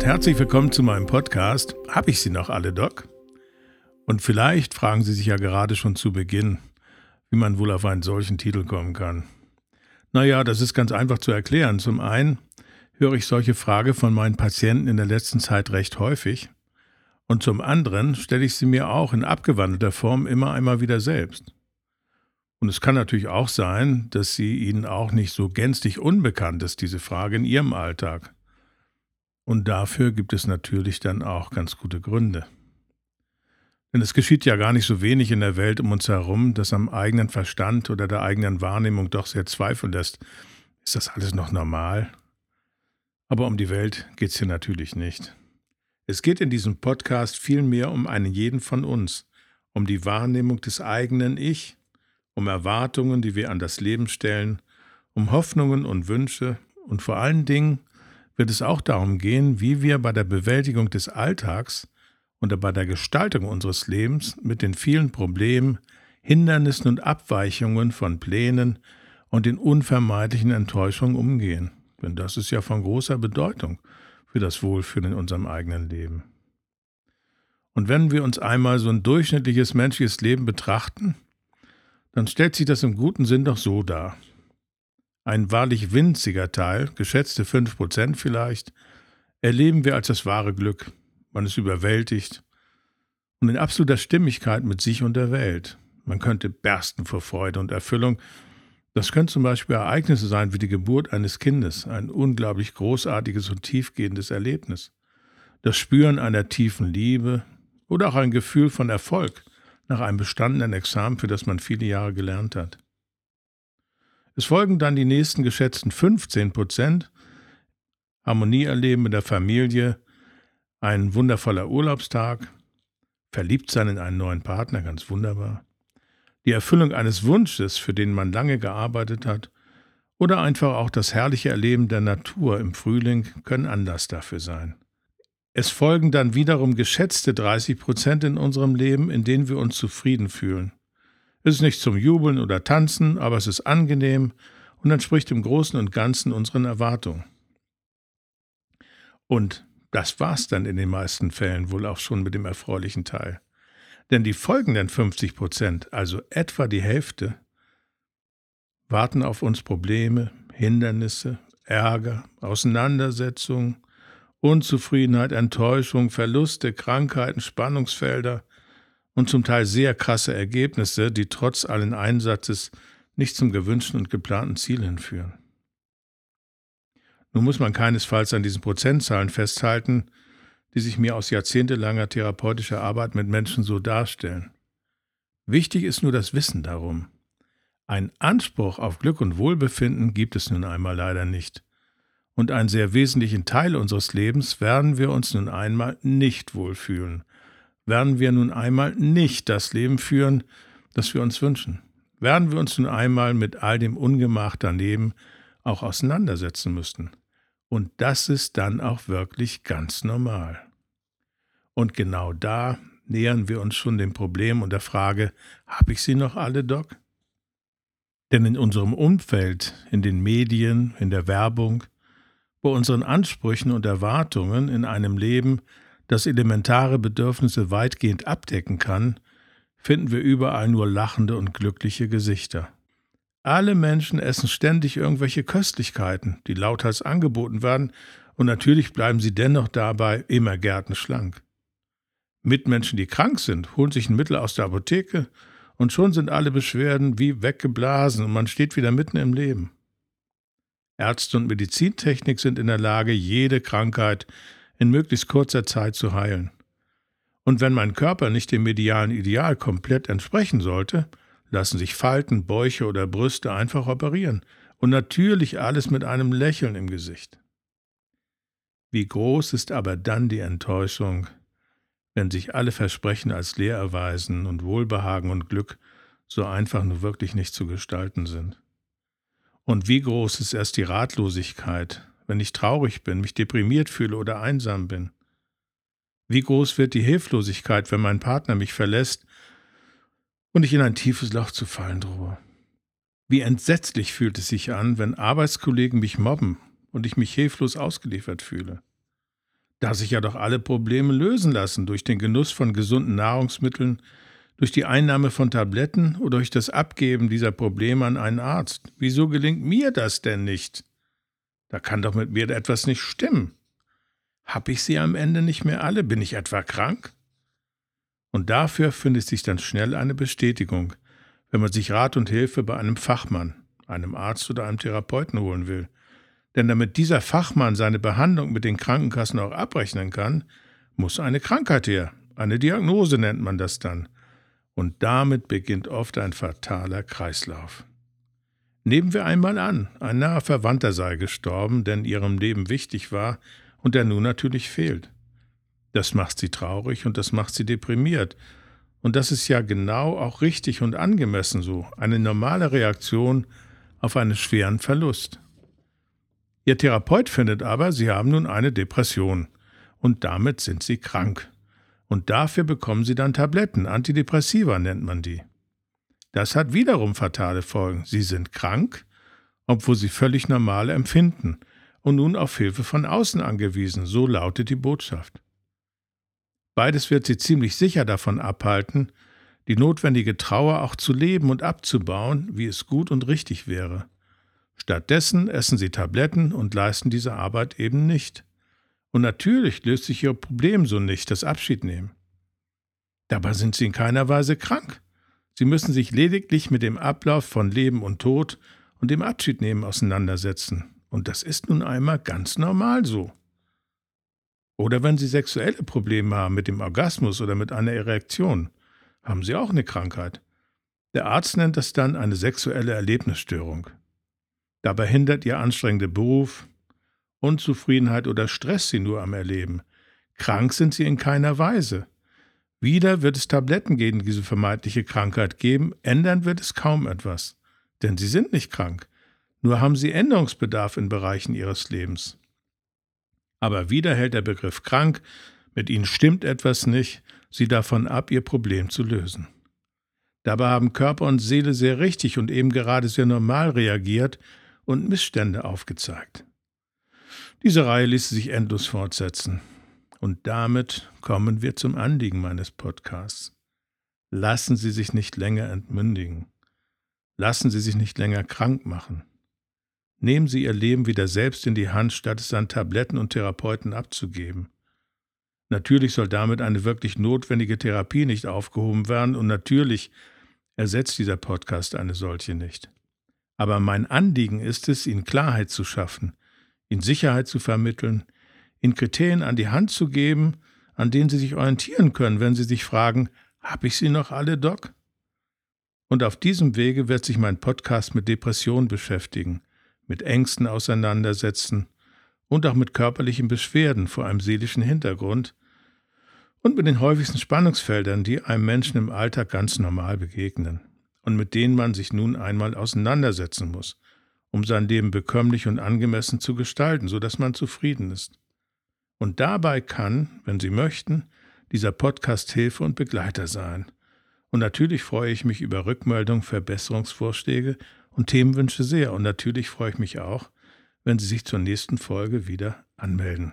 Und herzlich willkommen zu meinem Podcast. Hab ich Sie noch alle, Doc? Und vielleicht fragen Sie sich ja gerade schon zu Beginn, wie man wohl auf einen solchen Titel kommen kann. Naja, das ist ganz einfach zu erklären. Zum einen höre ich solche Frage von meinen Patienten in der letzten Zeit recht häufig. Und zum anderen stelle ich sie mir auch in abgewandelter Form immer einmal wieder selbst. Und es kann natürlich auch sein, dass sie Ihnen auch nicht so gänzlich unbekannt ist, diese Frage in Ihrem Alltag. Und dafür gibt es natürlich dann auch ganz gute Gründe. Denn es geschieht ja gar nicht so wenig in der Welt um uns herum, das am eigenen Verstand oder der eigenen Wahrnehmung doch sehr zweifeln lässt. Ist das alles noch normal? Aber um die Welt geht es hier natürlich nicht. Es geht in diesem Podcast vielmehr um einen jeden von uns, um die Wahrnehmung des eigenen Ich, um Erwartungen, die wir an das Leben stellen, um Hoffnungen und Wünsche und vor allen Dingen wird es auch darum gehen, wie wir bei der Bewältigung des Alltags und bei der Gestaltung unseres Lebens mit den vielen Problemen, Hindernissen und Abweichungen von Plänen und den unvermeidlichen Enttäuschungen umgehen. Denn das ist ja von großer Bedeutung für das Wohlfühlen in unserem eigenen Leben. Und wenn wir uns einmal so ein durchschnittliches menschliches Leben betrachten, dann stellt sich das im guten Sinn doch so dar. Ein wahrlich winziger Teil, geschätzte 5% vielleicht, erleben wir als das wahre Glück. Man ist überwältigt und in absoluter Stimmigkeit mit sich und der Welt. Man könnte bersten vor Freude und Erfüllung. Das können zum Beispiel Ereignisse sein wie die Geburt eines Kindes, ein unglaublich großartiges und tiefgehendes Erlebnis. Das Spüren einer tiefen Liebe oder auch ein Gefühl von Erfolg nach einem bestandenen Examen, für das man viele Jahre gelernt hat. Es folgen dann die nächsten geschätzten 15 Prozent. Harmonie erleben mit der Familie, ein wundervoller Urlaubstag, verliebt sein in einen neuen Partner, ganz wunderbar. Die Erfüllung eines Wunsches, für den man lange gearbeitet hat, oder einfach auch das herrliche Erleben der Natur im Frühling können Anlass dafür sein. Es folgen dann wiederum geschätzte 30 Prozent in unserem Leben, in denen wir uns zufrieden fühlen. Es ist nicht zum Jubeln oder Tanzen, aber es ist angenehm und entspricht im Großen und Ganzen unseren Erwartungen. Und das war's dann in den meisten Fällen wohl auch schon mit dem erfreulichen Teil. Denn die folgenden 50 Prozent, also etwa die Hälfte, warten auf uns Probleme, Hindernisse, Ärger, Auseinandersetzungen, Unzufriedenheit, Enttäuschung, Verluste, Krankheiten, Spannungsfelder, und zum Teil sehr krasse Ergebnisse, die trotz allen Einsatzes nicht zum gewünschten und geplanten Ziel hinführen. Nun muss man keinesfalls an diesen Prozentzahlen festhalten, die sich mir aus jahrzehntelanger therapeutischer Arbeit mit Menschen so darstellen. Wichtig ist nur das Wissen darum. Ein Anspruch auf Glück und Wohlbefinden gibt es nun einmal leider nicht. Und einen sehr wesentlichen Teil unseres Lebens werden wir uns nun einmal nicht wohlfühlen, werden wir nun einmal nicht das Leben führen, das wir uns wünschen. Werden wir uns nun einmal mit all dem Ungemach daneben auch auseinandersetzen müssen. Und das ist dann auch wirklich ganz normal. Und genau da nähern wir uns schon dem Problem und der Frage, habe ich sie noch alle, Doc? Denn in unserem Umfeld, in den Medien, in der Werbung, bei unseren Ansprüchen und Erwartungen in einem Leben, das elementare Bedürfnisse weitgehend abdecken kann, finden wir überall nur lachende und glückliche Gesichter. Alle Menschen essen ständig irgendwelche Köstlichkeiten, die lauthals angeboten werden, und natürlich bleiben sie dennoch dabei immer gärtenschlank. Mitmenschen, die krank sind, holen sich ein Mittel aus der Apotheke, und schon sind alle Beschwerden wie weggeblasen und man steht wieder mitten im Leben. Ärzte und Medizintechnik sind in der Lage, jede Krankheit in möglichst kurzer Zeit zu heilen. Und wenn mein Körper nicht dem medialen Ideal komplett entsprechen sollte, lassen sich Falten, Bäuche oder Brüste einfach operieren und natürlich alles mit einem Lächeln im Gesicht. Wie groß ist aber dann die Enttäuschung, wenn sich alle Versprechen als leer erweisen und Wohlbehagen und Glück so einfach nur wirklich nicht zu gestalten sind. Und wie groß ist erst die Ratlosigkeit, wenn ich traurig bin, mich deprimiert fühle oder einsam bin? Wie groß wird die Hilflosigkeit, wenn mein Partner mich verlässt und ich in ein tiefes Loch zu fallen drohe? Wie entsetzlich fühlt es sich an, wenn Arbeitskollegen mich mobben und ich mich hilflos ausgeliefert fühle? da sich ja doch alle Probleme lösen lassen durch den Genuss von gesunden Nahrungsmitteln, durch die Einnahme von Tabletten oder durch das Abgeben dieser Probleme an einen Arzt. Wieso gelingt mir das denn nicht? Da kann doch mit mir etwas nicht stimmen. Hab ich sie am Ende nicht mehr alle? Bin ich etwa krank? Und dafür findet sich dann schnell eine Bestätigung, wenn man sich Rat und Hilfe bei einem Fachmann, einem Arzt oder einem Therapeuten holen will. Denn damit dieser Fachmann seine Behandlung mit den Krankenkassen auch abrechnen kann, muss eine Krankheit her. Eine Diagnose nennt man das dann und damit beginnt oft ein fataler Kreislauf. Nehmen wir einmal an, ein naher Verwandter sei gestorben, der in ihrem Leben wichtig war und der nun natürlich fehlt. Das macht sie traurig und das macht sie deprimiert. Und das ist ja genau auch richtig und angemessen so, eine normale Reaktion auf einen schweren Verlust. Ihr Therapeut findet aber, Sie haben nun eine Depression und damit sind Sie krank. Und dafür bekommen sie dann Tabletten, Antidepressiva nennt man die. Das hat wiederum fatale Folgen. Sie sind krank, obwohl sie völlig normale empfinden und nun auf Hilfe von außen angewiesen, so lautet die Botschaft. Beides wird sie ziemlich sicher davon abhalten, die notwendige Trauer auch zu leben und abzubauen, wie es gut und richtig wäre. Stattdessen essen sie Tabletten und leisten diese Arbeit eben nicht. Und natürlich löst sich ihr Problem so nicht, das Abschiednehmen. Dabei sind sie in keiner Weise krank. Sie müssen sich lediglich mit dem Ablauf von Leben und Tod und dem Abschiednehmen auseinandersetzen. Und das ist nun einmal ganz normal so. Oder wenn Sie sexuelle Probleme haben mit dem Orgasmus oder mit einer Erektion, haben Sie auch eine Krankheit. Der Arzt nennt das dann eine sexuelle Erlebnisstörung. Dabei hindert Ihr anstrengender Beruf, Unzufriedenheit oder Stress sie nur am Erleben. Krank sind sie in keiner Weise. Wieder wird es Tabletten gegen diese vermeintliche Krankheit geben, ändern wird es kaum etwas. Denn sie sind nicht krank, nur haben sie Änderungsbedarf in Bereichen ihres Lebens. Aber wieder hält der Begriff krank, mit ihnen stimmt etwas nicht, sie davon ab, ihr Problem zu lösen. Dabei haben Körper und Seele sehr richtig und eben gerade sehr normal reagiert und Missstände aufgezeigt. Diese Reihe ließe sich endlos fortsetzen. Und damit kommen wir zum Anliegen meines Podcasts. Lassen Sie sich nicht länger entmündigen. Lassen Sie sich nicht länger krank machen. Nehmen Sie Ihr Leben wieder selbst in die Hand, statt es an Tabletten und Therapeuten abzugeben. Natürlich soll damit eine wirklich notwendige Therapie nicht aufgehoben werden und natürlich ersetzt dieser Podcast eine solche nicht. Aber mein Anliegen ist es, Ihnen Klarheit zu schaffen, ihnen Sicherheit zu vermitteln, ihnen Kriterien an die Hand zu geben, an denen sie sich orientieren können, wenn sie sich fragen, habe ich sie noch alle, Doc? Und auf diesem Wege wird sich mein Podcast mit Depressionen beschäftigen, mit Ängsten auseinandersetzen und auch mit körperlichen Beschwerden vor einem seelischen Hintergrund und mit den häufigsten Spannungsfeldern, die einem Menschen im Alltag ganz normal begegnen und mit denen man sich nun einmal auseinandersetzen muss, um sein Leben bekömmlich und angemessen zu gestalten, so dass man zufrieden ist. Und dabei kann, wenn Sie möchten, dieser Podcast Hilfe und Begleiter sein. Und natürlich freue ich mich über Rückmeldungen, Verbesserungsvorschläge und Themenwünsche sehr. Und natürlich freue ich mich auch, wenn Sie sich zur nächsten Folge wieder anmelden.